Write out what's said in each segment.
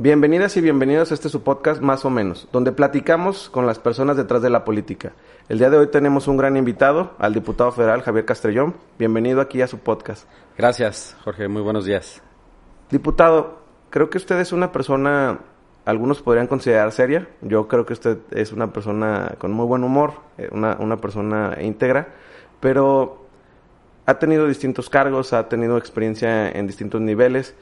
Bienvenidas y bienvenidos a este su podcast Más o menos, donde platicamos con las personas detrás de la política. El día de hoy tenemos un gran invitado, al diputado federal Javier Castrellón. Bienvenido aquí a su podcast. Gracias, Jorge. Muy buenos días. Diputado, creo que usted es una persona, algunos podrían considerar seria. Yo creo que usted es una persona con muy buen humor, eh, una, una persona íntegra, pero ha tenido distintos cargos, ha tenido experiencia en distintos niveles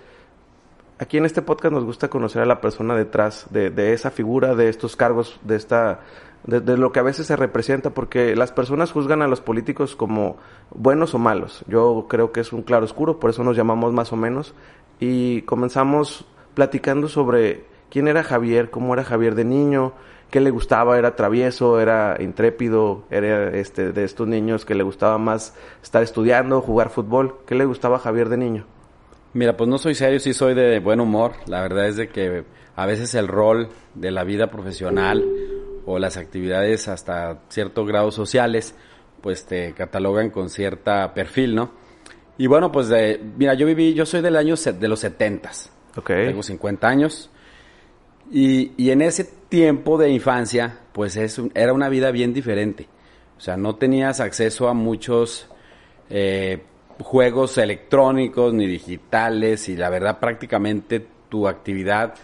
aquí en este podcast nos gusta conocer a la persona detrás de, esa figura, de estos cargos, de esta de, lo que a veces se representa, porque las personas juzgan a los políticos como buenos o malos. Yo creo que es un claro oscuro, por eso nos llamamos más o menos. Y comenzamos platicando sobre quién era Javier, cómo era Javier de niño, qué le gustaba, era travieso, era intrépido, era este de estos niños que le gustaba más estar estudiando, jugar fútbol. ¿Qué le gustaba Javier de niño? Mira, pues no soy serio, sí soy de buen humor. La verdad es de que a veces el rol de la vida profesional o las actividades hasta cierto grado sociales, pues te catalogan con cierta perfil, ¿no? Y bueno, pues de, mira, yo viví, yo soy del año de los setentas. Ok. Tengo 50 años. Y, y en ese tiempo de infancia, pues es, era una vida bien diferente. O sea, no tenías acceso a muchos eh, juegos electrónicos ni digitales y la verdad prácticamente tu actividad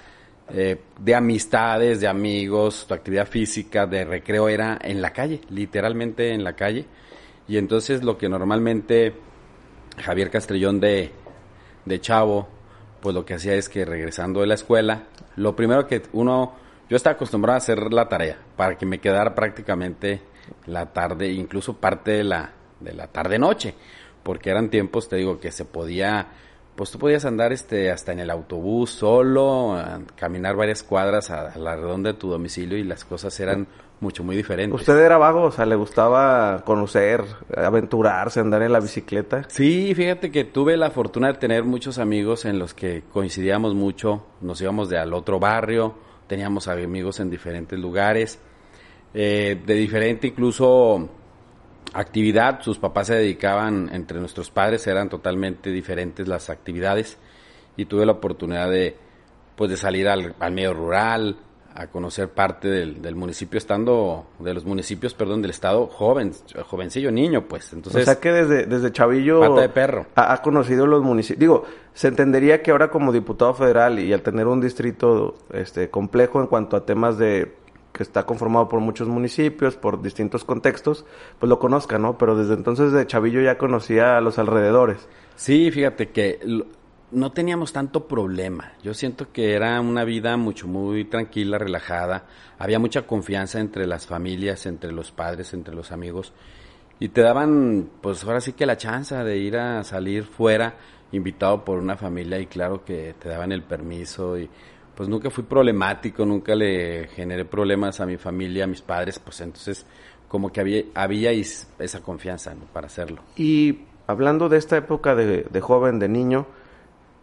eh, de amistades, de amigos, tu actividad física, de recreo era en la calle, literalmente en la calle. Y entonces lo que normalmente Javier Castrellón de, de Chavo, pues lo que hacía es que regresando de la escuela, lo primero que uno, yo estaba acostumbrado a hacer la tarea para que me quedara prácticamente la tarde, incluso parte de la, de la tarde-noche porque eran tiempos, te digo, que se podía, pues tú podías andar este hasta en el autobús solo, caminar varias cuadras a, la redonda de tu domicilio y las cosas eran mucho, muy diferentes. ¿Usted era vago? O sea, ¿le gustaba conocer, aventurarse, andar en la bicicleta? Sí, fíjate que tuve la fortuna de tener muchos amigos en los que coincidíamos mucho, nos íbamos de al otro barrio, teníamos amigos en diferentes lugares, eh, de diferente incluso actividad. Sus papás se dedicaban, entre nuestros padres eran totalmente diferentes las actividades y tuve la oportunidad de, pues, de salir al, medio rural, a conocer parte del, municipio, estando, de los municipios, perdón, del estado joven, jovencillo, niño, pues. Entonces, o sea que desde, desde chavillo... Pata de perro. Ha, ha, conocido los municipios. Digo, se entendería que ahora como diputado federal y al tener un distrito este complejo en cuanto a temas de que está conformado por muchos municipios, por distintos contextos, pues lo conozca, ¿no? Pero desde entonces de Chavillo ya conocía a los alrededores. Sí, fíjate que no teníamos tanto problema. Yo siento que era una vida mucho, muy tranquila, relajada. Había mucha confianza entre las familias, entre los padres, entre los amigos. Y te daban, pues ahora sí que la chance de ir a salir fuera, invitado por una familia, y claro que te daban el permiso y pues nunca fui problemático, nunca le generé problemas a mi familia, a mis padres, pues entonces como que había, había esa confianza para hacerlo. Y hablando de esta época de, joven, de niño,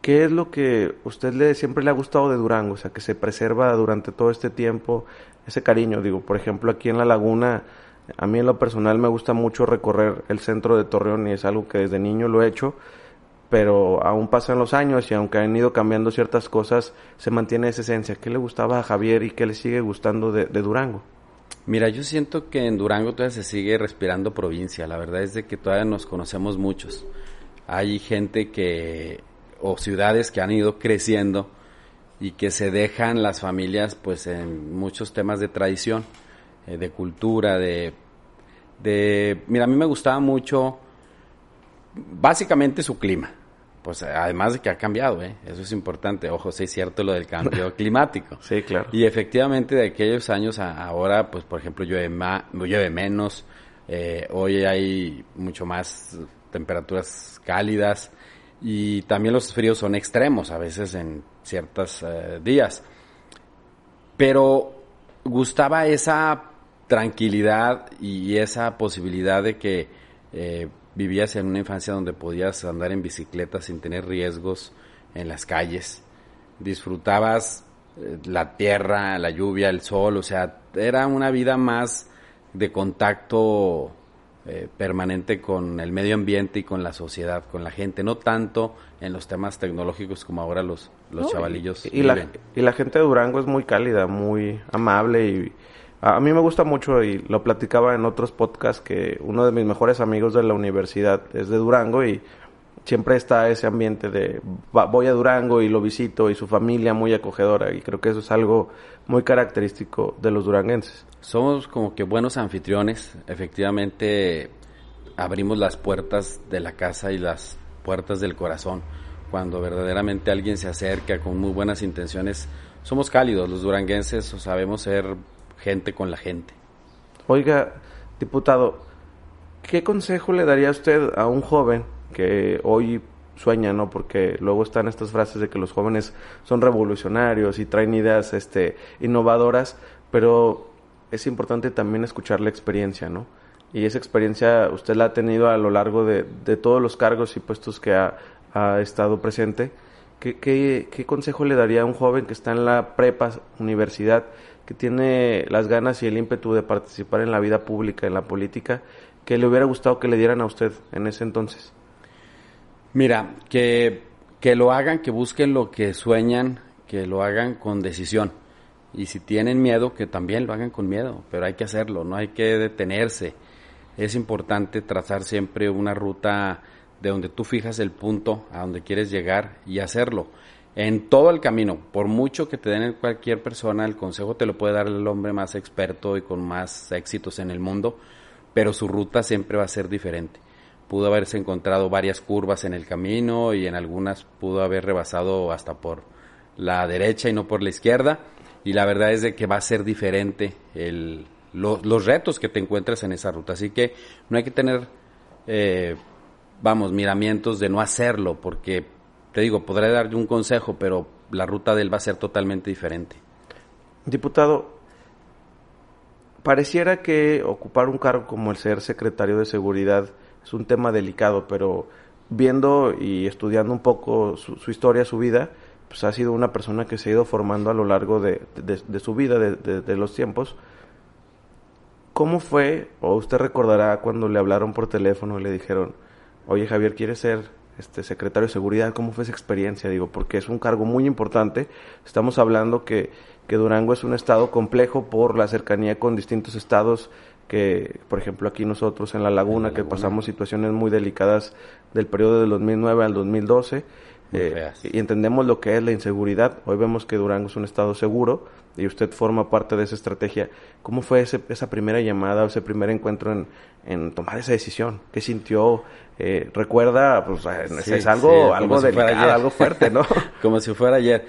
¿qué es lo que usted le siempre le ha gustado de Durango? O sea, que se preserva durante todo este tiempo ese cariño. Digo, por ejemplo, aquí en la laguna, a mí en lo personal me gusta mucho recorrer el centro de Torreón y es algo que desde niño lo he hecho pero aún pasan los años y aunque han ido cambiando ciertas cosas, se mantiene esa esencia. ¿Qué le gustaba a Javier y qué le sigue gustando de, Durango? Mira, yo siento que en Durango todavía se sigue respirando provincia. La verdad es de que todavía nos conocemos muchos. Hay gente que, o ciudades que han ido creciendo y que se dejan las familias pues en muchos temas de tradición, eh, de cultura, de, de... Mira, a mí me gustaba mucho básicamente su clima pues además de que ha cambiado, ¿eh? eso es importante. Ojo, sí es cierto lo del cambio climático. Sí, claro. Y efectivamente de aquellos años a ahora, pues por ejemplo llueve, más, llueve menos, eh, hoy hay mucho más temperaturas cálidas y también los fríos son extremos a veces en ciertos eh, días. Pero gustaba esa tranquilidad y esa posibilidad de que eh, vivías en una infancia donde podías andar en bicicleta sin tener riesgos en las calles, disfrutabas eh, la tierra, la lluvia, el sol, o sea, era una vida más de contacto eh, permanente con el medio ambiente y con la sociedad, con la gente, no tanto en los temas tecnológicos como ahora los, los chavalillos. Y, la, y la gente de Durango es muy cálida, muy amable y a mí me gusta mucho y lo platicaba en otros podcasts que uno de mis mejores amigos de la universidad es de Durango y siempre está ese ambiente de voy a Durango y lo visito y su familia muy acogedora y creo que eso es algo muy característico de los duranguenses. Somos como que buenos anfitriones, efectivamente abrimos las puertas de la casa y las puertas del corazón. Cuando verdaderamente alguien se acerca con muy buenas intenciones, somos cálidos, los duranguenses sabemos ser gente con la gente. Oiga, diputado, ¿qué consejo le daría usted a un joven que hoy sueña, ¿no? Porque luego están estas frases de que los jóvenes son revolucionarios y traen ideas este, innovadoras, pero es importante también escuchar la experiencia, ¿no? Y esa experiencia usted la ha tenido a lo largo de, todos los cargos y puestos que ha, estado presente. ¿Qué, qué, consejo le daría a un joven que está en la prepa, universidad, que tiene las ganas y el ímpetu de participar en la vida pública, en la política, que le hubiera gustado que le dieran a usted en ese entonces? Mira, que, que lo hagan, que busquen lo que sueñan, que lo hagan con decisión. Y si tienen miedo, que también lo hagan con miedo, pero hay que hacerlo, no hay que detenerse. Es importante trazar siempre una ruta de donde tú fijas el punto a donde quieres llegar y hacerlo. En todo el camino, por mucho que te den cualquier persona, el consejo te lo puede dar el hombre más experto y con más éxitos en el mundo, pero su ruta siempre va a ser diferente pudo haberse encontrado varias curvas en el camino y en algunas pudo haber rebasado hasta por la derecha y no por la izquierda. Y la verdad es de que va a ser diferente los retos que te encuentres en esa ruta. Así que no hay que tener, eh, vamos, miramientos de no hacerlo, porque te digo, podré darle un consejo, pero la ruta de él va a ser totalmente diferente. Diputado, pareciera que ocupar un cargo como el ser secretario de Seguridad es un tema delicado, pero viendo y estudiando un poco su, historia, su vida, pues ha sido una persona que se ha ido formando a lo largo de, su vida, de, los tiempos. ¿Cómo fue, o usted recordará cuando le hablaron por teléfono y le dijeron, oye Javier, ¿quieres ser este secretario de seguridad? ¿Cómo fue esa experiencia? Digo, porque es un cargo muy importante. Estamos hablando que, que Durango es un estado complejo por la cercanía con distintos estados que, por ejemplo, aquí nosotros en La Laguna, que pasamos situaciones muy delicadas del periodo del 2009 al 2012, eh, y entendemos lo que es la inseguridad. Hoy vemos que Durango es un estado seguro y usted forma parte de esa estrategia. ¿Cómo fue esa primera llamada o ese primer encuentro en, tomar esa decisión? ¿Qué sintió? Eh, recuerda, pues es algo, algo delicado, algo fuerte, ¿no? como si fuera ayer.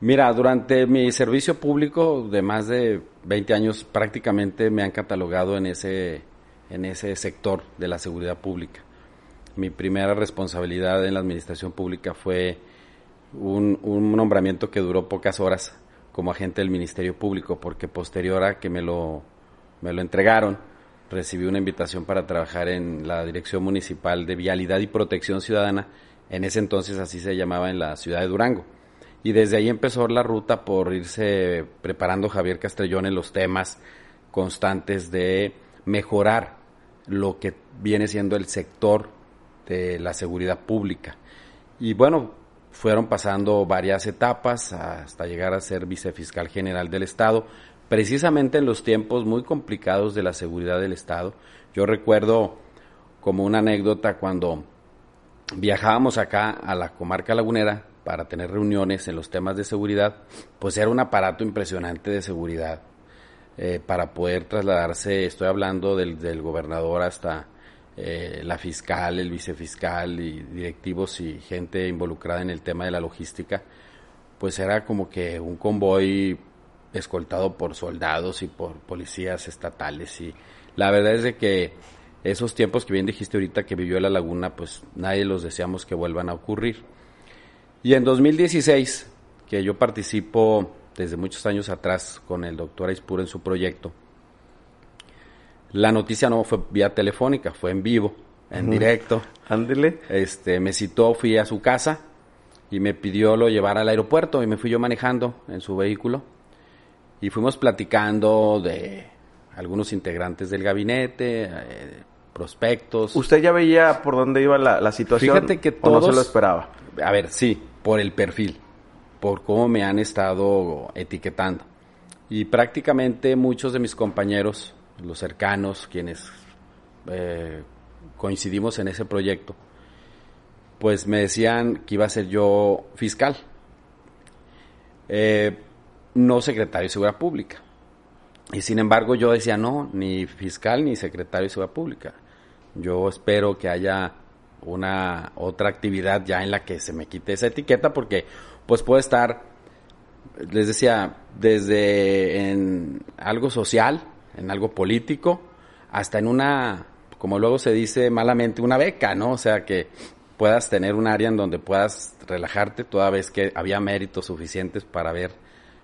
Mira, durante mi servicio público de más de 20 años prácticamente me han catalogado en ese, en ese sector de la seguridad pública. Mi primera responsabilidad en la administración pública fue un, un nombramiento que duró pocas horas como agente del Ministerio Público, porque posterior a que me lo, me lo entregaron, recibí una invitación para trabajar en la Dirección Municipal de Vialidad y Protección Ciudadana, en ese entonces así se llamaba en la ciudad de Durango y desde ahí empezó la ruta por irse preparando Javier Castrellón en los temas constantes de mejorar lo que viene siendo el sector de la seguridad pública. Y bueno, fueron pasando varias etapas hasta llegar a ser vicefiscal general del Estado, precisamente en los tiempos muy complicados de la seguridad del Estado. Yo recuerdo como una anécdota cuando viajábamos acá a la comarca lagunera, para tener reuniones en los temas de seguridad, pues era un aparato impresionante de seguridad eh, para poder trasladarse, estoy hablando del, del gobernador hasta eh, la fiscal, el vicefiscal y directivos y gente involucrada en el tema de la logística, pues era como que un convoy escoltado por soldados y por policías estatales y la verdad es de que esos tiempos que bien dijiste ahorita que vivió la laguna, pues nadie los deseamos que vuelvan a ocurrir. Y en 2016, que yo participo desde muchos años atrás con el doctor Aispur en su proyecto, la noticia no fue vía telefónica, fue en vivo, en directo. Ándele. Este, me citó, fui a su casa y me pidió lo llevar al aeropuerto y me fui yo manejando en su vehículo y fuimos platicando de algunos integrantes del gabinete, eh, prospectos. ¿Usted ya veía por dónde iba la, situación? Fíjate que todos... ¿o no se lo esperaba? A ver, sí, por el perfil, por cómo me han estado etiquetando. Y prácticamente muchos de mis compañeros, los cercanos, quienes eh, coincidimos en ese proyecto, pues me decían que iba a ser yo fiscal, eh, no secretario de Seguridad Pública. Y sin embargo yo decía, no, ni fiscal ni secretario de Seguridad Pública. Yo espero que haya una otra actividad ya en la que se me quite esa etiqueta porque pues puede estar les decía, desde en algo social, en algo político, hasta en una, como luego se dice malamente, una beca, ¿no? O sea, que puedas tener un área en donde puedas relajarte toda vez que había méritos suficientes para ver,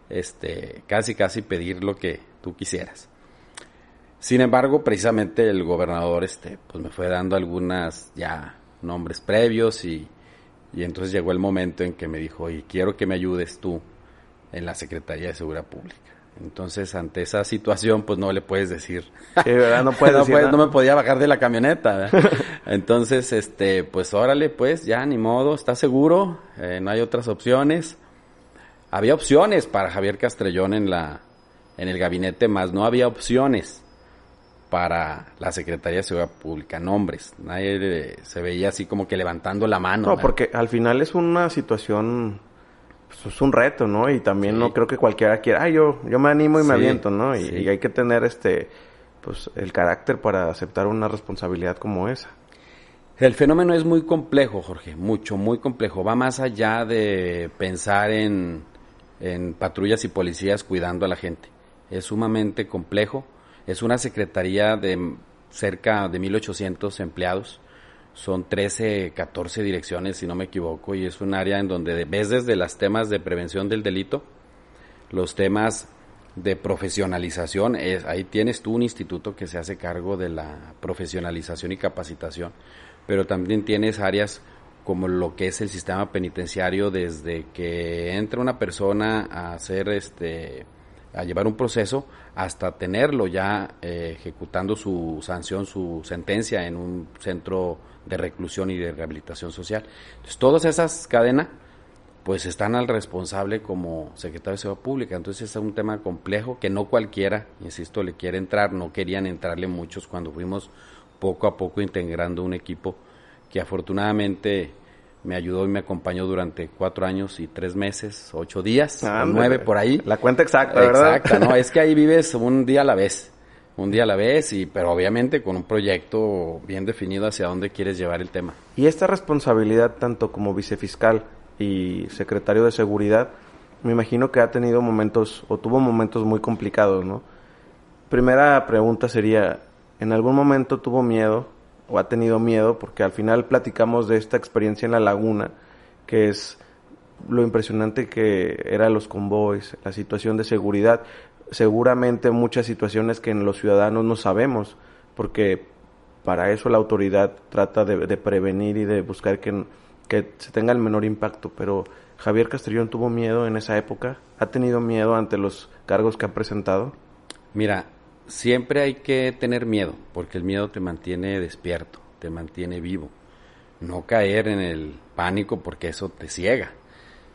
este, casi casi pedir lo que tú quisieras. Sin embargo, precisamente el gobernador, este, pues me fue dando algunas ya nombres previos y, y entonces llegó el momento en que me dijo, y quiero que me ayudes tú en la Secretaría de Seguridad Pública. Entonces, ante esa situación, pues no le puedes decir. Sí, ¿verdad? No, puedes no, decir no, me podía bajar de la camioneta. Entonces, este, pues órale, pues ya, ni modo, ¿estás seguro? Eh, no hay otras opciones. Había opciones para Javier Castrellón en, la, en el gabinete, más no había opciones para la Secretaría de Seguridad Pública, nombres. Nadie se veía así como que levantando la mano. No, porque al final es una situación pues, es un reto, ¿no? Y también no creo que cualquiera quiera, ah, yo, yo me animo y me aviento, ¿no? Y, hay que tener este, pues, el carácter para aceptar una responsabilidad como esa. El fenómeno es muy complejo, Jorge, mucho, muy complejo. Va más allá de pensar en, en patrullas y policías cuidando a la gente. Es sumamente complejo. Es una secretaría de cerca de 1.800 empleados son 13, 14 direcciones, si no me equivoco, y es un área en donde ves desde los temas de prevención del delito, los temas de profesionalización, es, ahí tienes tú un instituto que se hace cargo de la profesionalización y capacitación, pero también tienes áreas como lo que es el sistema penitenciario desde que entra una persona a hacer este a llevar un proceso hasta tenerlo ya eh, ejecutando su sanción, su sentencia en un centro de reclusión y de rehabilitación social. Entonces, todas esas cadenas pues están al responsable como secretario de Seguridad Pública. Entonces es un tema complejo que no cualquiera, insisto, le quiere entrar. No querían entrarle muchos cuando fuimos poco a poco integrando un equipo que afortunadamente me ayudó y me acompañó durante cuatro años y tres meses, ocho días, nueve por ahí. La cuenta exacta, ¿verdad? Exacta, no, es que ahí vives un día a la vez, un día a la vez, y pero obviamente con un proyecto bien definido hacia dónde quieres llevar el tema. Y esta responsabilidad, tanto como vicefiscal y secretario de seguridad, me imagino que ha tenido momentos, o tuvo momentos muy complicados, ¿no? Primera pregunta sería, ¿en algún momento tuvo miedo o ha tenido miedo, porque al final platicamos de esta experiencia en la laguna, que es lo impresionante que era los convoys, la situación de seguridad, seguramente muchas situaciones que en los ciudadanos no sabemos, porque para eso la autoridad trata de, prevenir y de buscar que, que se tenga el menor impacto, pero Javier Castellón tuvo miedo en esa época, ha tenido miedo ante los cargos que ha presentado. Mira, siempre hay que tener miedo, porque el miedo te mantiene despierto, te mantiene vivo. No caer en el pánico porque eso te ciega.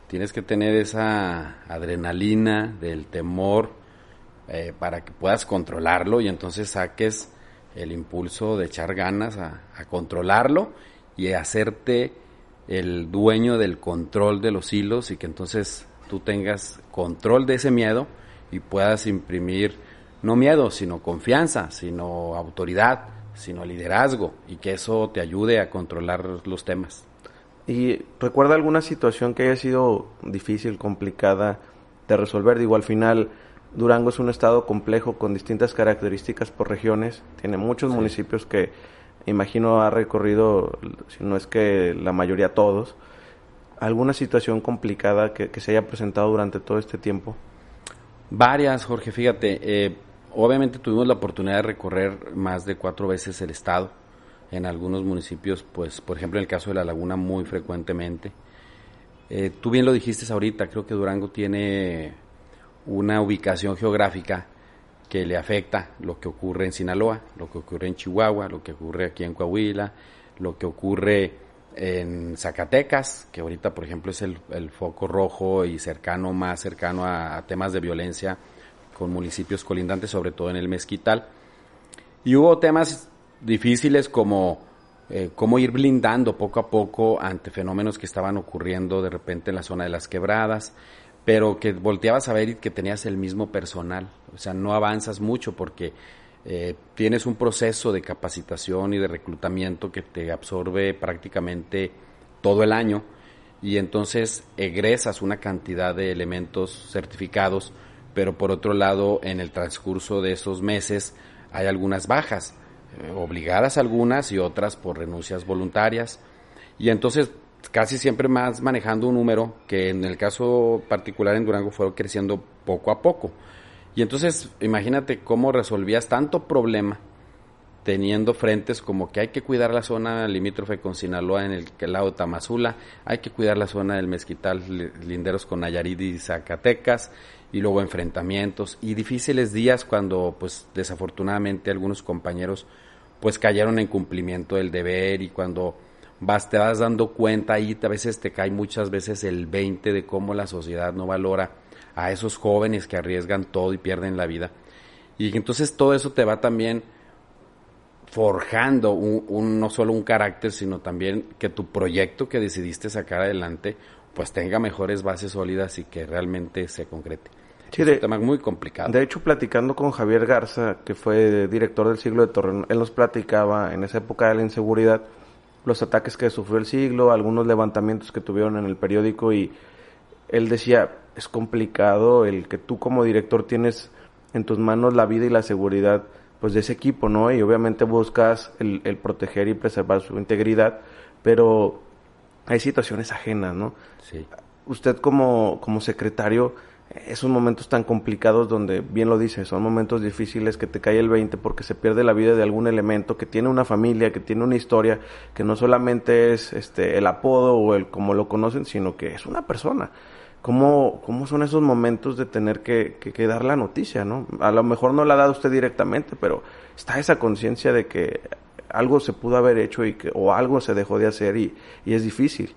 Tienes que tener esa adrenalina del temor eh, para que puedas controlarlo y entonces saques el impulso de echar ganas a, a controlarlo y hacerte el dueño del control de los hilos y que entonces tú tengas control de ese miedo y puedas imprimir no miedo, sino confianza, sino autoridad, sino liderazgo y que eso te ayude a controlar los temas. ¿Y recuerda alguna situación que haya sido difícil, complicada de resolver? Digo, al final Durango es un estado complejo con distintas características por regiones, tiene muchos municipios que imagino ha recorrido, si no es que la mayoría todos. ¿Alguna situación complicada que, se haya presentado durante todo este tiempo? Varias, Jorge, fíjate. Eh, Obviamente tuvimos la oportunidad de recorrer más de cuatro veces el estado. En algunos municipios, pues, por ejemplo, en el caso de La Laguna, muy frecuentemente. Eh, tú bien lo dijiste ahorita, creo que Durango tiene una ubicación geográfica que le afecta lo que ocurre en Sinaloa, lo que ocurre en Chihuahua, lo que ocurre aquí en Coahuila, lo que ocurre en Zacatecas, que ahorita por ejemplo es el, foco rojo y cercano, más cercano a, temas de violencia con municipios colindantes, sobre todo en el Mezquital. Y hubo temas difíciles como eh, cómo ir blindando poco a poco ante fenómenos que estaban ocurriendo de repente en la zona de las quebradas, pero que volteabas a ver y que tenías el mismo personal. O sea, no avanzas mucho porque eh, tienes un proceso de capacitación y de reclutamiento que te absorbe prácticamente todo el año y entonces egresas una cantidad de elementos certificados, pero por otro lado, en el transcurso de esos meses hay algunas bajas, eh, obligadas algunas y otras por renuncias voluntarias. Y entonces casi siempre más manejando un número que en el caso particular en Durango fue creciendo poco a poco. Y entonces imagínate cómo resolvías tanto problema teniendo frentes como que hay que cuidar la zona limítrofe con Sinaloa en el, lado de Tamazula, hay que cuidar la zona del Mezquital, linderos con Nayarit y Zacatecas, y luego enfrentamientos y difíciles días cuando pues desafortunadamente algunos compañeros pues cayeron en cumplimiento del deber y cuando vas, te vas dando cuenta y a veces te cae muchas veces el 20 de cómo la sociedad no valora a esos jóvenes que arriesgan todo y pierden la vida. Y entonces todo eso te va también forjando un, no solo un carácter, sino también que tu proyecto que decidiste sacar adelante pues tenga mejores bases sólidas y que realmente se concrete. es un tema muy complicado. De hecho, platicando con Javier Garza, que fue director del siglo de Torreón, él nos platicaba en esa época de la inseguridad los ataques que sufrió el siglo, algunos levantamientos que tuvieron en el periódico y él decía, es complicado el que tú como director tienes en tus manos la vida y la seguridad pues de ese equipo, ¿no? Y obviamente buscas el, proteger y preservar su integridad, pero hay situaciones ajenas, ¿no? Sí. Usted como, como secretario, esos momentos tan complicados donde, bien lo dice, son momentos difíciles que te cae el 20 porque se pierde la vida de algún elemento que tiene una familia, que tiene una historia, que no solamente es este el apodo o el como lo conocen, sino que es una persona. ¿Cómo, cómo son esos momentos de tener que, que, dar la noticia, no? A lo mejor no la ha dado usted directamente, pero está esa conciencia de que algo se pudo haber hecho y que, o algo se dejó de hacer y, y es difícil.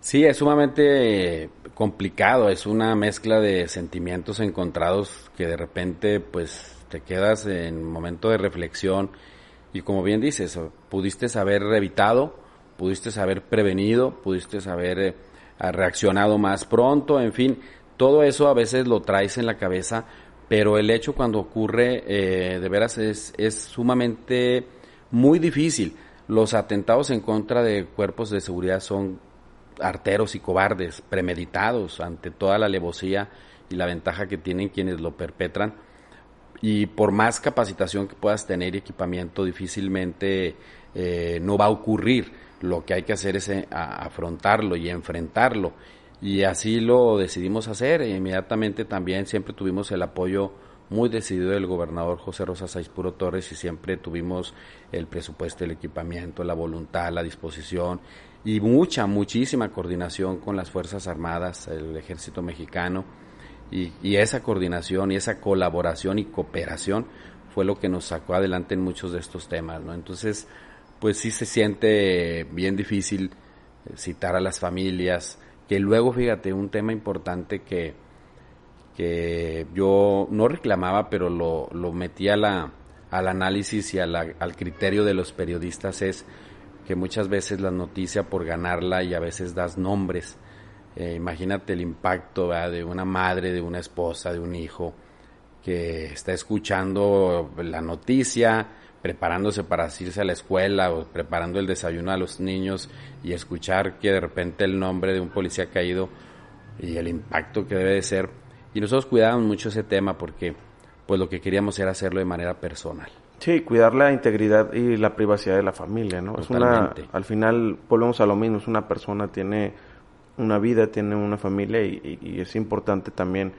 Sí, es sumamente complicado, es una mezcla de sentimientos encontrados que de repente pues te quedas en momento de reflexión y como bien dices, pudiste haber evitado, pudiste haber prevenido, pudiste haber eh, reaccionado más pronto, en fin, todo eso a veces lo traes en la cabeza, pero el hecho cuando ocurre eh, de veras es, es sumamente muy difícil. Los atentados en contra de cuerpos de seguridad son arteros y cobardes, premeditados ante toda la alevosía y la ventaja que tienen quienes lo perpetran. Y por más capacitación que puedas tener y equipamiento, difícilmente eh, no va a ocurrir. Lo que hay que hacer es eh, afrontarlo y enfrentarlo. Y así lo decidimos hacer. E inmediatamente también siempre tuvimos el apoyo muy decidido del gobernador José Rosa Puro Torres y siempre tuvimos el presupuesto, el equipamiento, la voluntad, la disposición y mucha, muchísima coordinación con las Fuerzas Armadas, el Ejército Mexicano, y, esa coordinación y esa colaboración y cooperación fue lo que nos sacó adelante en muchos de estos temas, ¿no? Entonces, pues sí se siente bien difícil citar a las familias, que luego, fíjate, un tema importante que, que yo no reclamaba, pero lo, lo metí a la, al análisis y al criterio de los periodistas es que muchas veces la noticia por ganarla y a veces das nombres. Eh, imagínate el impacto de una madre, de una esposa, de un hijo que está escuchando la noticia, preparándose para irse a la escuela o preparando el desayuno a los niños y escuchar que de repente el nombre de un policía caído y el impacto que debe de ser. Y nosotros cuidábamos mucho ese tema porque pues lo que queríamos era hacerlo de manera personal. Sí, cuidar la integridad y la privacidad de la familia, ¿no? Es una, al final volvemos a lo mismo, es una persona, tiene una vida, tiene una familia y, es importante también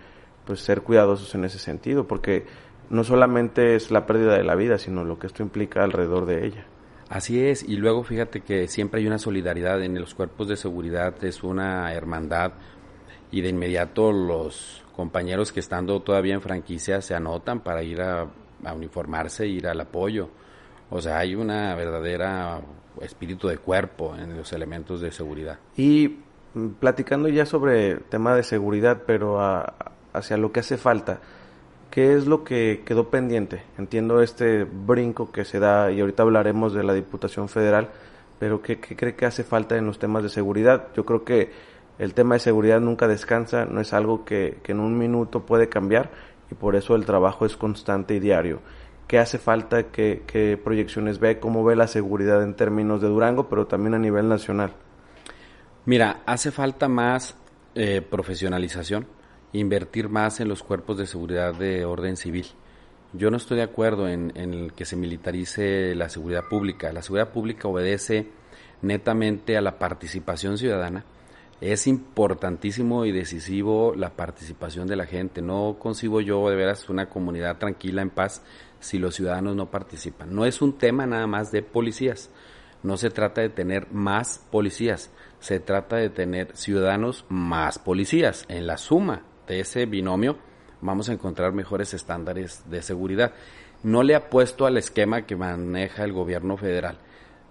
pues ser cuidadosos en ese sentido, porque no solamente es la pérdida de la vida, sino lo que esto implica alrededor de ella. Así es, y luego fíjate que siempre hay una solidaridad en los cuerpos de seguridad, es una hermandad, y de inmediato los compañeros que estando todavía en franquicia se anotan para ir a, a uniformarse, ir al apoyo. O sea, hay una verdadera espíritu de cuerpo en los elementos de seguridad. Y mm, platicando ya sobre tema de seguridad, pero hacia lo que hace falta, ¿qué es lo que quedó pendiente? Entiendo este brinco que se da y ahorita hablaremos de la Diputación Federal, pero ¿qué, cree que hace falta en los temas de seguridad? Yo creo que el tema de seguridad nunca descansa, no es algo que, en un minuto puede cambiar y por eso el trabajo es constante y diario qué hace falta, qué, proyecciones ve, cómo ve la seguridad en términos de Durango, pero también a nivel nacional. Mira, hace falta más eh, profesionalización, invertir más en los cuerpos de seguridad de orden civil. Yo no estoy de acuerdo en, que se militarice la seguridad pública. La seguridad pública obedece netamente a la participación ciudadana. Es importantísimo y decisivo la participación de la gente. No concibo yo de veras una comunidad tranquila, en paz, si los ciudadanos no participan. No es un tema nada más de policías. No se trata de tener más policías, se trata de tener ciudadanos más policías. En la suma de ese binomio vamos a encontrar mejores estándares de seguridad. No le apuesto al esquema que maneja el gobierno federal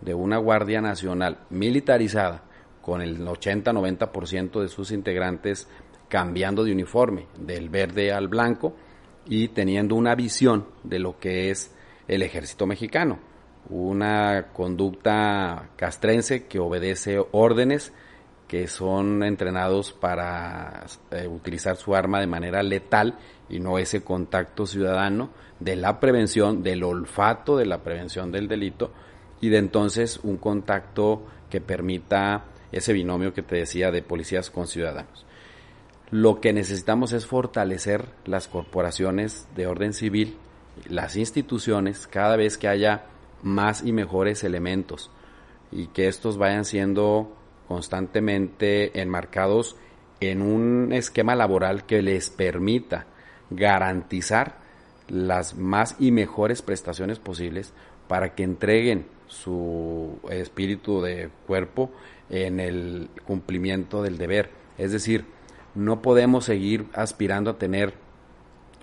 de una Guardia Nacional militarizada con el 80-90% de sus integrantes cambiando de uniforme del verde al blanco y teniendo una visión de lo que es el ejército mexicano, una conducta castrense que obedece órdenes que son entrenados para eh, utilizar su arma de manera letal y no ese contacto ciudadano de la prevención, del olfato de la prevención del delito y de entonces un contacto que permita ese binomio que te decía de policías con ciudadanos. Lo que necesitamos es fortalecer las corporaciones de orden civil, las instituciones, cada vez que haya más y mejores elementos y que estos vayan siendo constantemente enmarcados en un esquema laboral que les permita garantizar las más y mejores prestaciones posibles para que entreguen su espíritu de cuerpo en el cumplimiento del deber. Es decir, no podemos seguir aspirando a tener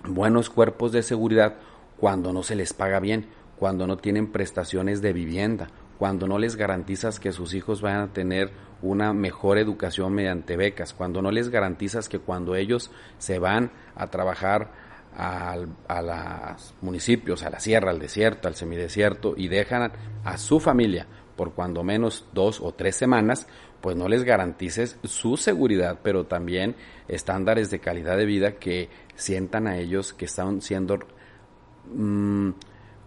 buenos cuerpos de seguridad cuando no se les paga bien, cuando no tienen prestaciones de vivienda, cuando no les garantizas que sus hijos vayan a tener una mejor educación mediante becas, cuando no les garantizas que cuando ellos se van a trabajar a los municipios, a la sierra, al desierto, al semidesierto y dejan a su familia por cuando menos dos o tres semanas, pues no les garantices su seguridad, pero también estándares de calidad de vida que sientan a ellos que están siendo mm,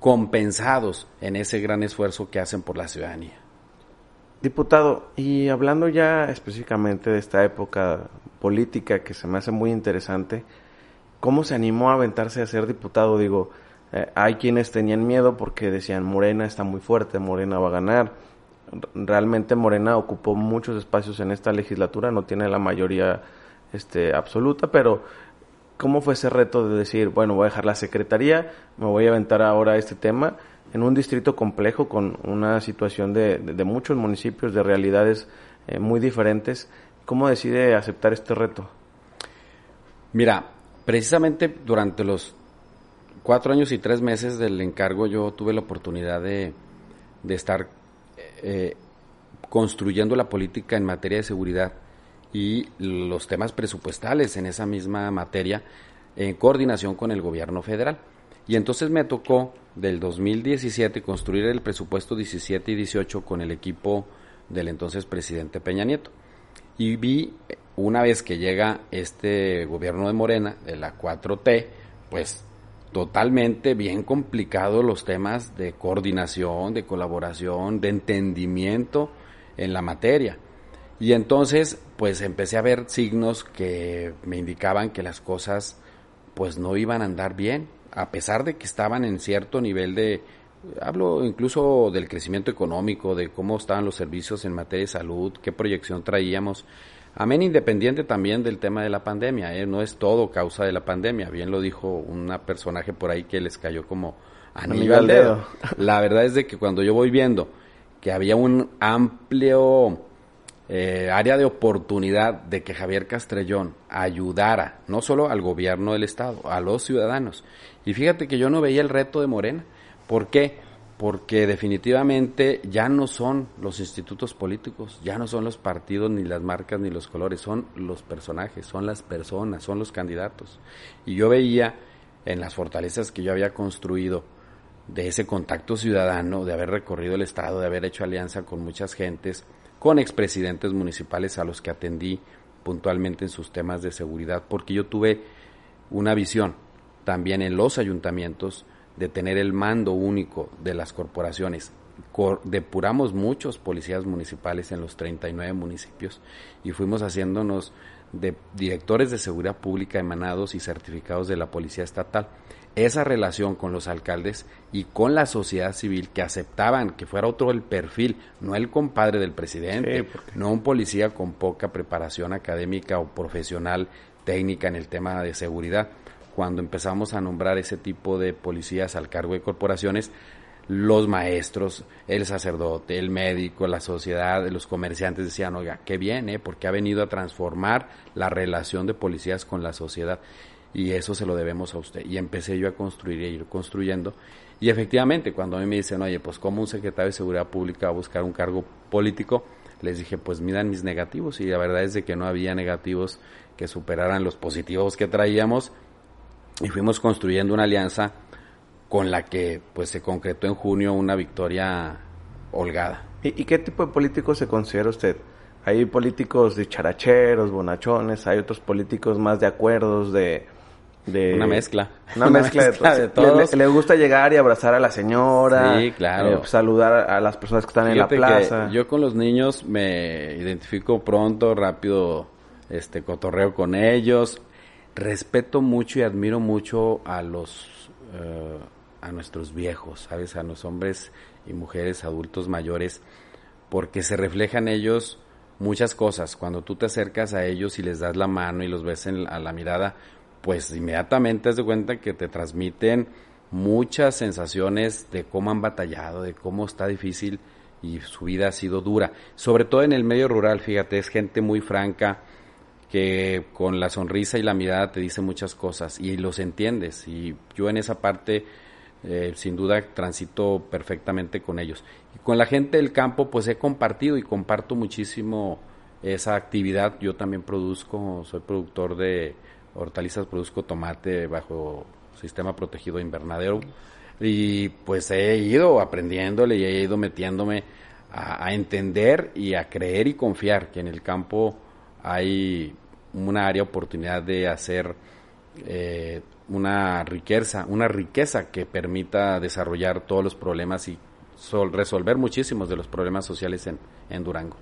compensados en ese gran esfuerzo que hacen por la ciudadanía. Diputado, y hablando ya específicamente de esta época política que se me hace muy interesante, ¿cómo se animó a aventarse a ser diputado? Digo, eh, hay quienes tenían miedo porque decían Morena está muy fuerte, Morena va a ganar realmente Morena ocupó muchos espacios en esta legislatura, no tiene la mayoría este, absoluta, pero ¿cómo fue ese reto de decir, bueno, voy a dejar la secretaría, me voy a aventar ahora este tema en un distrito complejo con una situación de, muchos municipios, de realidades eh, muy diferentes? ¿Cómo decide aceptar este reto? Mira, precisamente durante los cuatro años y tres meses del encargo yo tuve la oportunidad de, estar eh, construyendo la política en materia de seguridad y los temas presupuestales en esa misma materia en coordinación con el gobierno federal. Y entonces me tocó del 2017 construir el presupuesto 17 y 18 con el equipo del entonces presidente Peña Nieto. Y vi, una vez que llega este gobierno de Morena, de la 4T, pues totalmente bien complicado los temas de coordinación, de colaboración, de entendimiento en la materia. Y entonces, pues empecé a ver signos que me indicaban que las cosas pues no iban a andar bien, a pesar de que estaban en cierto nivel de hablo incluso del crecimiento económico, de cómo estaban los servicios en materia de salud, qué proyección traíamos, Amén independiente también del tema de la pandemia, ¿eh? no es todo causa de la pandemia, bien lo dijo una personaje por ahí que les cayó como anillo al dedo. La verdad es de que cuando yo voy viendo que había un amplio eh, área de oportunidad de que Javier Castrellón ayudara no solo al gobierno del Estado, a los ciudadanos. Y fíjate que yo no veía el reto de Morena. ¿Por qué? Porque definitivamente ya no son los institutos políticos, ya no son los partidos, ni las marcas, ni los colores, son los personajes, son las personas, son los candidatos. Y yo veía en las fortalezas que yo había construido de ese contacto ciudadano, de haber recorrido el Estado, de haber hecho alianza con muchas gentes, con expresidentes municipales a los que atendí puntualmente en sus temas de seguridad, porque yo tuve una visión también en los ayuntamientos de tener el mando único de las corporaciones. depuramos muchos policías municipales en los 39 municipios y fuimos haciéndonos de directores de seguridad pública emanados y certificados de la Policía Estatal esa relación con los alcaldes y con la sociedad civil que aceptaban que fuera otro el perfil, no el compadre del presidente, no un policía con poca preparación académica o profesional técnica en el tema de seguridad. Cuando empezamos a nombrar ese tipo de policías al cargo de corporaciones, los maestros, el sacerdote, el médico, la sociedad, los comerciantes decían, oiga, qué bien, ¿eh? porque ha venido a transformar la relación de policías con la sociedad y eso se lo debemos a usted. Y empecé yo a construir y a ir construyendo. Y efectivamente, cuando a mí me dicen, oye, pues como un secretario de Seguridad Pública va a buscar un cargo político, les dije, pues miran mis negativos. Y la verdad es de que no había negativos que superaran los positivos que traíamos. Y fuimos construyendo una alianza con la que pues se concretó en junio una victoria holgada. ¿Y, y qué tipo de político se considera usted? Hay políticos de characheros, bonachones, hay otros políticos más de acuerdos, de una mezcla. Una, mezcla, de, todos. Le, gusta llegar y abrazar a la señora. Sí, claro. Eh, saludar a las personas que están en la plaza. yo con los niños me identifico pronto, rápido, este cotorreo con ellos. Respeto mucho y admiro mucho a los eh, a nuestros viejos, ¿sabes? A los hombres y mujeres adultos mayores porque se reflejan ellos muchas cosas. Cuando tú te acercas a ellos y les das la mano y los ves en, a la mirada, pues inmediatamente te das cuenta que te transmiten muchas sensaciones de cómo han batallado, de cómo está difícil y su vida ha sido dura. Sobre todo en el medio rural, fíjate, es gente muy franca que con la sonrisa y la mirada te dice muchas cosas y los entiendes. Y yo en esa parte, eh, sin duda, transito perfectamente con ellos. Y con la gente del campo, pues he compartido y comparto muchísimo esa actividad. Yo también produzco, soy productor de hortalizas, produzco tomate bajo sistema protegido invernadero y pues he ido aprendiéndole y he ido metiéndome a, entender y a creer y confiar que en el campo hay una área oportunidad de hacer eh, una riqueza, una riqueza que permita desarrollar todos los problemas y resolver muchísimos de los problemas sociales en, en Durango.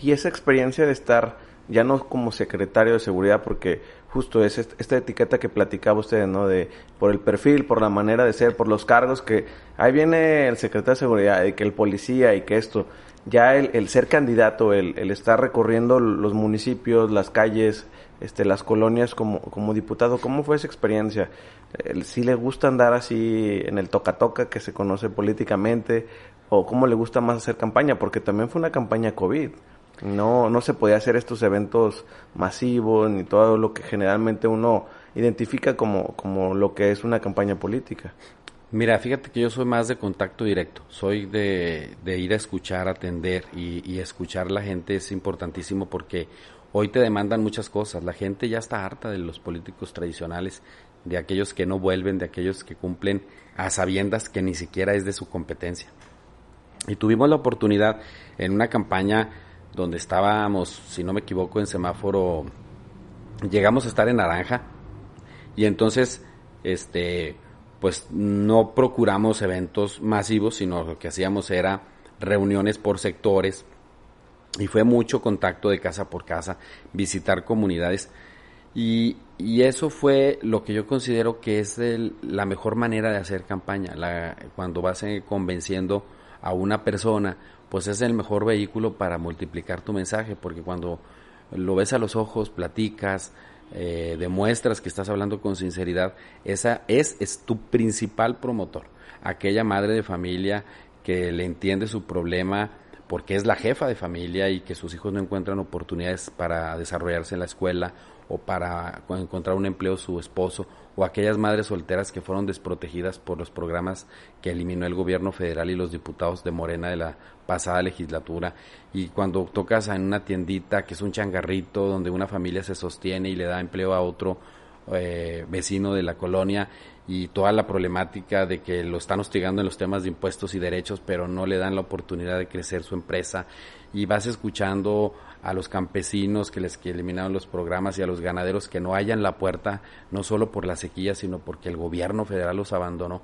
Y esa experiencia de estar ya no como secretario de seguridad, porque justo es esta etiqueta que platicaba usted, ¿no? De por el perfil, por la manera de ser, por los cargos que ahí viene el secretario de seguridad y que el policía y que esto, ya el, ser candidato, el, el, estar recorriendo los municipios, las calles, este, las colonias como, como diputado, ¿cómo fue esa experiencia? ¿Si le gusta andar así en el toca-toca que se conoce políticamente? ¿O cómo le gusta más hacer campaña? Porque también fue una campaña COVID. No, no se podía hacer estos eventos masivos ni todo lo que generalmente uno identifica como, como lo que es una campaña política. Mira, fíjate que yo soy más de contacto directo, soy de, de ir a escuchar, atender y, y escuchar a la gente es importantísimo porque hoy te demandan muchas cosas, la gente ya está harta de los políticos tradicionales, de aquellos que no vuelven, de aquellos que cumplen a sabiendas que ni siquiera es de su competencia. Y tuvimos la oportunidad en una campaña donde estábamos, si no me equivoco, en semáforo, llegamos a estar en naranja y entonces, este, pues no procuramos eventos masivos, sino lo que hacíamos era reuniones por sectores y fue mucho contacto de casa por casa, visitar comunidades y, y eso fue lo que yo considero que es la mejor manera de hacer campaña, la, cuando vas eh, convenciendo a una persona pues es el mejor vehículo para multiplicar tu mensaje, porque cuando lo ves a los ojos, platicas, eh, demuestras que estás hablando con sinceridad, esa es, es tu principal promotor. Aquella madre de familia que le entiende su problema porque es la jefa de familia y que sus hijos no encuentran oportunidades para desarrollarse en la escuela o para encontrar un empleo su esposo o aquellas madres solteras que fueron desprotegidas por los programas que eliminó el gobierno federal y los diputados de Morena de la pasada legislatura. Y cuando tocas en una tiendita que es un changarrito donde una familia se sostiene y le da empleo a otro eh, vecino de la colonia y toda la problemática de que lo están hostigando en los temas de impuestos y derechos, pero no le dan la oportunidad de crecer su empresa. Y vas escuchando a los campesinos que les que eliminaron los programas y a los ganaderos que no hayan la puerta, no solo por la sequía, sino porque el gobierno federal los abandonó.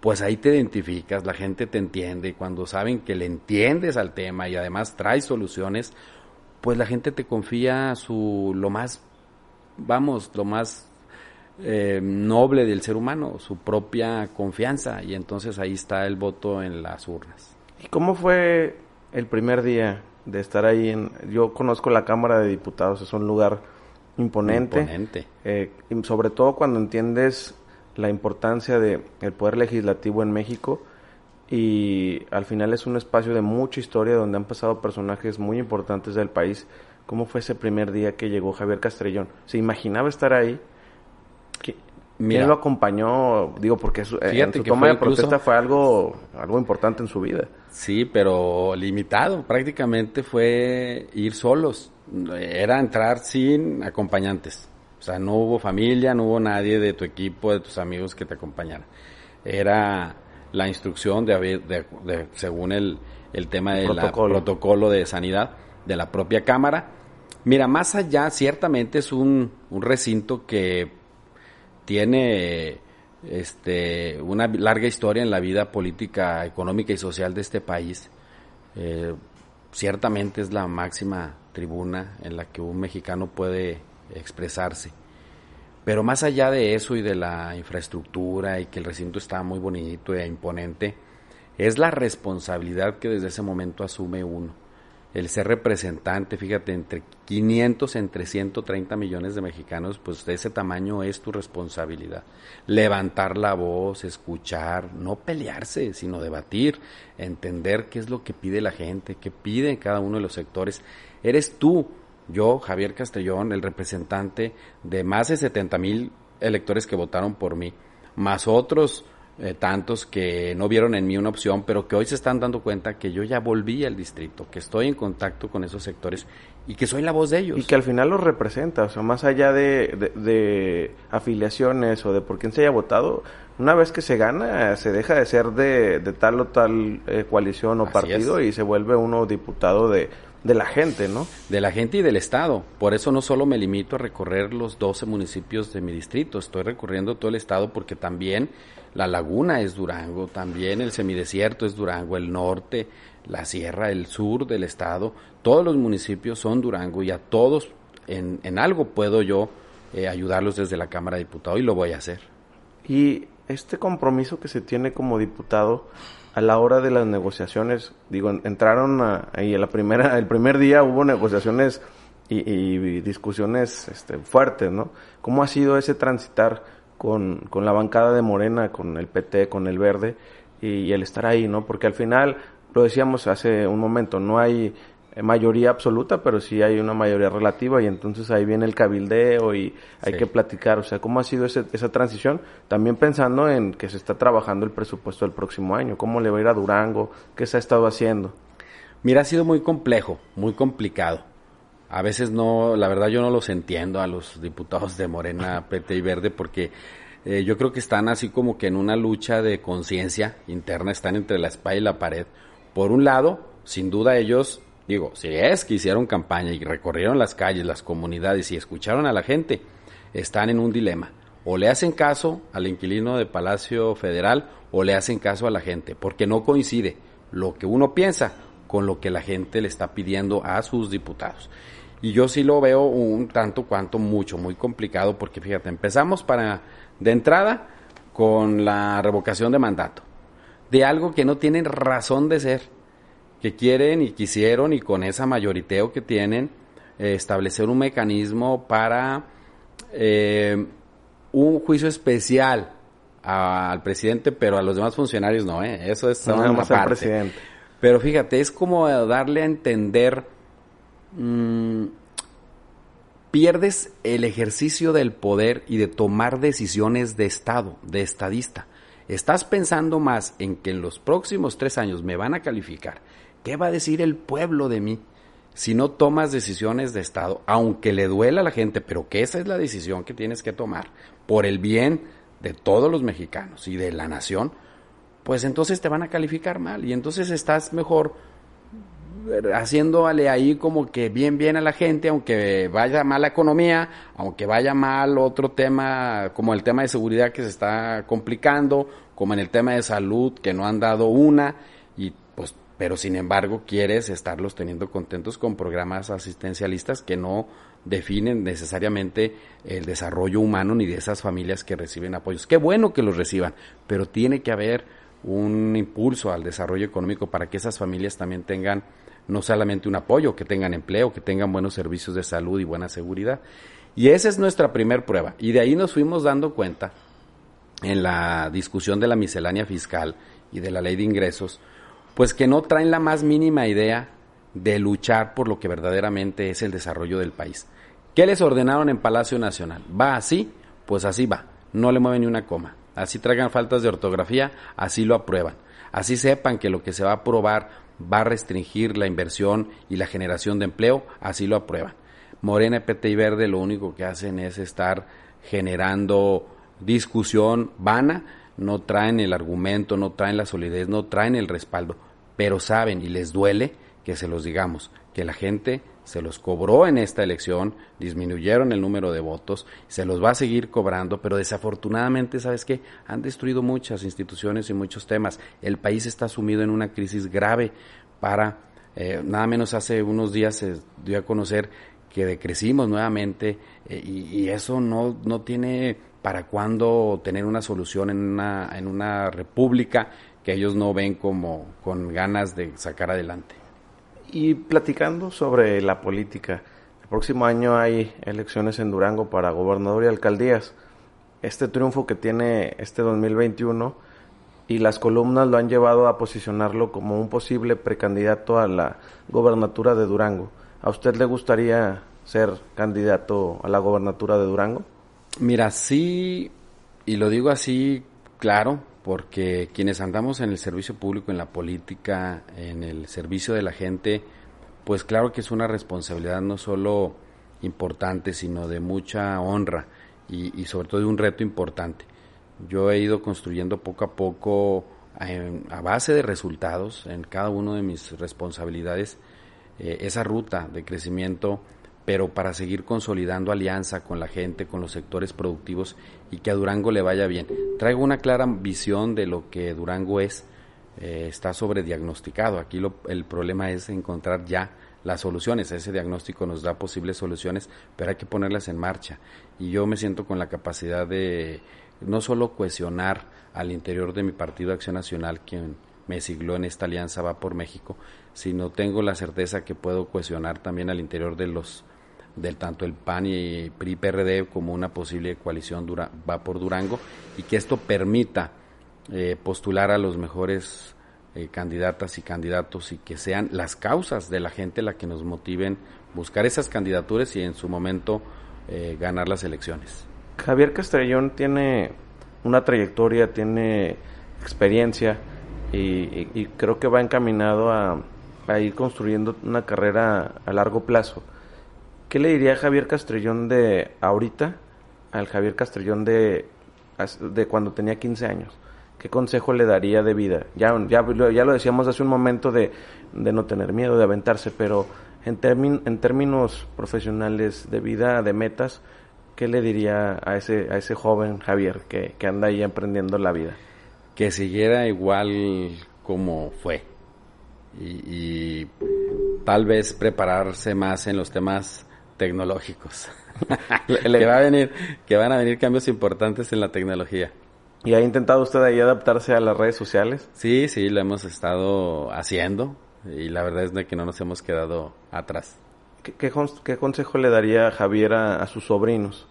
Pues ahí te identificas, la gente te entiende y cuando saben que le entiendes al tema y además traes soluciones, pues la gente te confía su lo más, vamos, lo más eh, noble del ser humano, su propia confianza, y entonces ahí está el voto en las urnas. ¿Y cómo fue el primer día de estar ahí? En, yo conozco la Cámara de Diputados, es un lugar imponente, imponente. Eh, y sobre todo cuando entiendes la importancia del el poder legislativo en México y al final es un espacio de mucha historia donde han pasado personajes muy importantes del país. ¿Cómo fue ese primer día que llegó Javier Castrellón? ¿Se imaginaba estar ahí? ¿Quién lo acompañó? Digo, porque su, eh, en su toma de protesta fue algo, algo importante en su vida. Sí, pero limitado. Prácticamente fue ir solos. Era entrar sin acompañantes. O sea, no hubo familia, no hubo nadie de tu equipo, de tus amigos que te acompañara. Era la instrucción de, de, según el, el tema del protocolo. protocolo de sanidad de la propia Cámara. Mira, más allá, ciertamente es un, un recinto que tiene este, una larga historia en la vida política, económica y social de este país. Eh, ciertamente es la máxima tribuna en la que un mexicano puede expresarse. Pero más allá de eso y de la infraestructura y que el recinto está muy bonito e imponente, es la responsabilidad que desde ese momento asume uno el ser representante, fíjate, entre 500, entre 130 millones de mexicanos, pues de ese tamaño es tu responsabilidad. Levantar la voz, escuchar, no pelearse, sino debatir, entender qué es lo que pide la gente, qué pide cada uno de los sectores. Eres tú, yo, Javier Castellón, el representante de más de 70 mil electores que votaron por mí, más otros eh, tantos que no vieron en mí una opción, pero que hoy se están dando cuenta que yo ya volví al distrito, que estoy en contacto con esos sectores y que soy la voz de ellos. Y que al final los representa, o sea, más allá de, de, afiliaciones o de por quién se haya votado, una vez que se gana, se deja de ser de, tal o tal eh, coalición o partido y se vuelve uno diputado de, de la gente, ¿no? De la gente y del Estado. Por eso no solo me limito a recorrer los 12 municipios de mi distrito, estoy recorriendo todo el Estado porque también la laguna es Durango, también el semidesierto es Durango, el norte, la sierra, el sur del estado, todos los municipios son Durango y a todos en, en algo puedo yo eh, ayudarlos desde la Cámara de Diputados y lo voy a hacer. Y este compromiso que se tiene como diputado a la hora de las negociaciones, digo, entraron ahí primera, el primer día hubo negociaciones y, y discusiones este, fuertes, ¿no? ¿Cómo ha sido ese transitar? Con, con la bancada de Morena, con el PT, con el Verde y, el estar ahí, ¿no? Porque al final, lo decíamos hace un momento, no hay mayoría absoluta, pero sí hay una mayoría relativa y entonces ahí viene el cabildeo y hay que platicar, o sea, cómo ha sido ese, esa transición, también pensando en que se está trabajando el presupuesto del próximo año, cómo le va a ir a Durango, qué se ha estado haciendo. Mira, ha sido muy complejo, muy complicado. A veces no, la verdad yo no los entiendo a los diputados de Morena, PT y Verde porque eh, yo creo que están así como que en una lucha de conciencia interna, están entre la espalda y la pared. Por un lado, sin duda ellos, digo, si es que hicieron campaña y recorrieron las calles, las comunidades y escucharon a la gente, están en un dilema. O le hacen caso al inquilino de Palacio Federal o le hacen caso a la gente, porque no coincide lo que uno piensa con lo que la gente le está pidiendo a sus diputados. Y yo sí lo veo un tanto cuanto mucho, muy complicado, porque fíjate, empezamos para, de entrada, con la revocación de mandato, de algo que no tienen razón de ser, que quieren y quisieron, y con esa mayoriteo que tienen, eh, establecer un mecanismo para eh, un juicio especial al presidente, pero a los demás funcionarios no, ¿eh? Eso es nada más presidente Pero fíjate, es como darle a entender, mm, pierdes el ejercicio del poder y de tomar decisiones de Estado, de estadista. Estás pensando más en que en los próximos tres años me van a calificar. ¿Qué va a decir el pueblo de mí? Si no tomas decisiones de Estado, aunque le duela a la gente, pero que esa es la decisión que tienes que tomar por el bien de todos los mexicanos y de la nación, pues entonces te van a calificar mal y entonces estás mejor haciéndole ahí como que bien bien a la gente, aunque vaya mal la economía, aunque vaya mal otro tema como el tema de seguridad que se está complicando, como en el tema de salud que no han dado una y pues pero sin embargo quieres estarlos teniendo contentos con programas asistencialistas que no definen necesariamente el desarrollo humano ni de esas familias que reciben apoyos. Qué bueno que los reciban, pero tiene que haber un impulso al desarrollo económico para que esas familias también tengan no solamente un apoyo, que tengan empleo, que tengan buenos servicios de salud y buena seguridad. Y esa es nuestra primer prueba. Y de ahí nos fuimos dando cuenta en la discusión de la miscelánea fiscal y de la ley de ingresos, pues que no traen la más mínima idea de luchar por lo que verdaderamente es el desarrollo del país. ¿Qué les ordenaron en Palacio Nacional? ¿Va así? Pues así va. No le mueven ni una coma. Así traigan faltas de ortografía, así lo aprueban. Así sepan que lo que se va a aprobar va a restringir la inversión y la generación de empleo, así lo aprueban. Morena, PT y Verde lo único que hacen es estar generando discusión vana, no traen el argumento, no traen la solidez, no traen el respaldo, pero saben y les duele que se los digamos, que la gente se los cobró en esta elección, disminuyeron el número de votos, se los va a seguir cobrando, pero desafortunadamente, ¿sabes qué? Han destruido muchas instituciones y muchos temas. El país está sumido en una crisis grave para, eh, nada menos hace unos días se dio a conocer que decrecimos nuevamente eh, y, eso no, no tiene para cuándo tener una solución en una, en una república que ellos no ven como con ganas de sacar adelante. Y platicando sobre la política, el próximo año hay elecciones en Durango para gobernador y alcaldías. Este triunfo que tiene este 2021 y las columnas lo han llevado a posicionarlo como un posible precandidato a la gobernatura de Durango. ¿A usted le gustaría ser candidato a la gobernatura de Durango? Mira, sí, y lo digo así, claro, porque quienes andamos en el servicio público, en la política, en el servicio de la gente, pues claro que es una responsabilidad no solo importante, sino de mucha honra y, sobre todo de un reto importante. Yo he ido construyendo poco a poco, a base de resultados, en cada una de mis responsabilidades, eh, esa ruta de crecimiento pero para seguir consolidando alianza con la gente, con los sectores productivos y que a Durango le vaya bien. Traigo una clara visión de lo que Durango es, eh, está sobrediagnosticado. Aquí el problema es encontrar ya las soluciones. Ese diagnóstico nos da posibles soluciones, pero hay que ponerlas en marcha. Y yo me siento con la capacidad de no solo cohesionar al interior de mi partido Acción Nacional, quien me sigló en esta alianza Va por México, sino tengo la certeza que puedo cohesionar también al interior de los del tanto el PAN y PRI PRD como una posible coalición va por Durango y que esto permita eh, postular a los mejores eh, candidatas y candidatos y que sean las causas de la gente la que nos motiven buscar esas candidaturas y en su momento eh, ganar las elecciones. Javier Castellón tiene una trayectoria, tiene experiencia y, creo que va encaminado a ir construyendo una carrera a largo plazo. ¿Qué le diría Javier Castrellón de ahorita al Javier Castrellón de, de cuando tenía 15 años? ¿Qué consejo le daría de vida? Ya, ya, ya lo decíamos hace un momento de, de no tener miedo, de aventarse, pero en, en términos profesionales de vida, de metas, ¿qué le diría a ese, a ese joven Javier que, que anda ahí emprendiendo la vida? Que siguiera igual como fue y, y tal vez prepararse más en los temas tecnológicos. que, va a venir, que van a venir cambios importantes en la tecnología. ¿Y ha intentado usted ahí adaptarse a las redes sociales? Sí, sí, lo hemos estado haciendo y la verdad es que no nos hemos quedado atrás. ¿Qué, qué, consejo le daría Javier a, sus sobrinos?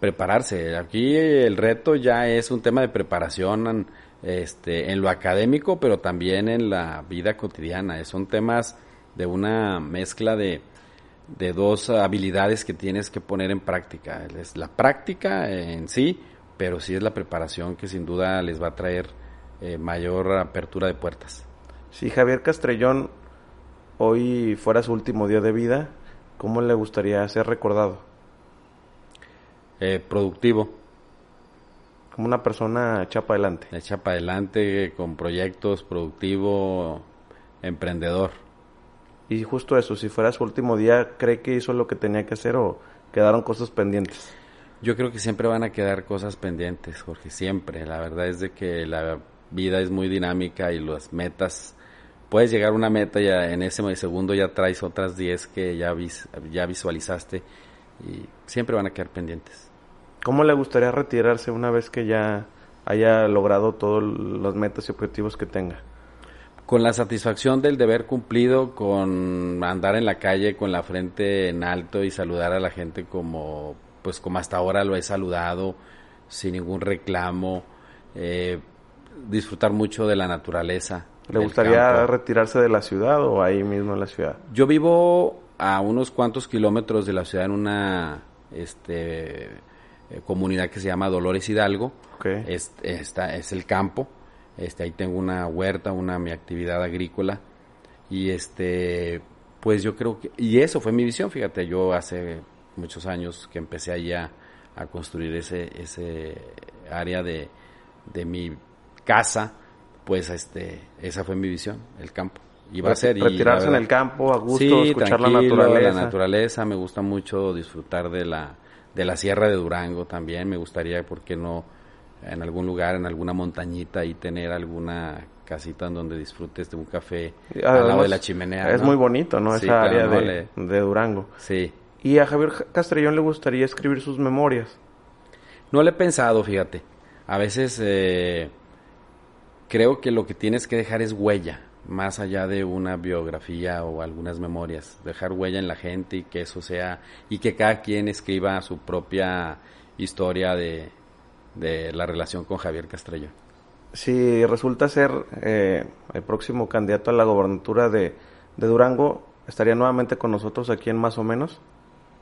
Prepararse. Aquí el reto ya es un tema de preparación este, en lo académico, pero también en la vida cotidiana. Son temas de una mezcla de, de dos habilidades que tienes que poner en práctica. Es la práctica en sí, pero sí es la preparación que sin duda les va a traer eh, mayor apertura de puertas. Si Javier Castrellón hoy fuera su último día de vida, ¿cómo le gustaría ser recordado? Eh, productivo. Como una persona hecha para adelante. Hecha para adelante, con proyectos, productivo, emprendedor. Y justo eso, si fuera su último día, ¿cree que hizo lo que tenía que hacer o quedaron cosas pendientes? Yo creo que siempre van a quedar cosas pendientes, Jorge, siempre. La verdad es de que la vida es muy dinámica y las metas, puedes llegar a una meta y en ese segundo ya traes otras 10 que ya, ya visualizaste y siempre van a quedar pendientes. ¿Cómo le gustaría retirarse una vez que ya haya logrado todos los metas y objetivos que tenga? Con la satisfacción del deber cumplido, con andar en la calle con la frente en alto y saludar a la gente como, pues como hasta ahora lo he saludado, sin ningún reclamo, eh, disfrutar mucho de la naturaleza. ¿Le gustaría retirarse de la ciudad o ahí mismo en la ciudad? Yo vivo a unos cuantos kilómetros de la ciudad en una este, eh, comunidad que se llama Dolores Hidalgo. Es, es el campo. Este, ahí tengo una huerta, una mi actividad agrícola. Y este, pues yo creo que, y eso fue mi visión, fíjate, yo hace muchos años que empecé ahí a, construir ese, ese área de, de mi casa, pues este, esa fue mi visión, el campo. Iba a ser retirarse en el campo a gusto, escuchar la naturaleza. La naturaleza, me gusta mucho disfrutar de la de la Sierra de Durango también, me gustaría, ¿por qué no? En algún lugar, en alguna montañita y tener alguna casita en donde disfrutes de un café al lado de la chimenea. Es muy bonito, ¿no? Esa área de, de, Durango. Sí. ¿Y a Javier Castrellón le gustaría escribir sus memorias? No le he pensado, fíjate. A veces eh, creo que lo que tienes que dejar es huella, más allá de una biografía o algunas memorias, dejar huella en la gente y que eso sea, y que cada quien escriba su propia historia de, la relación con Javier Castrello. Si resulta ser eh, el próximo candidato a la gobernatura de, de Durango, ¿estaría nuevamente con nosotros aquí en Más o Menos?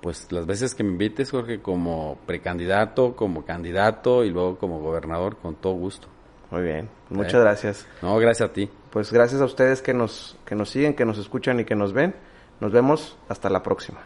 Pues las veces que me invites, Jorge, como precandidato, como candidato y luego como gobernador, con todo gusto. Muy bien, muchas gracias. No, gracias a ti. Pues gracias a ustedes que nos, que nos siguen, que nos escuchan y que nos ven. Nos vemos hasta la próxima.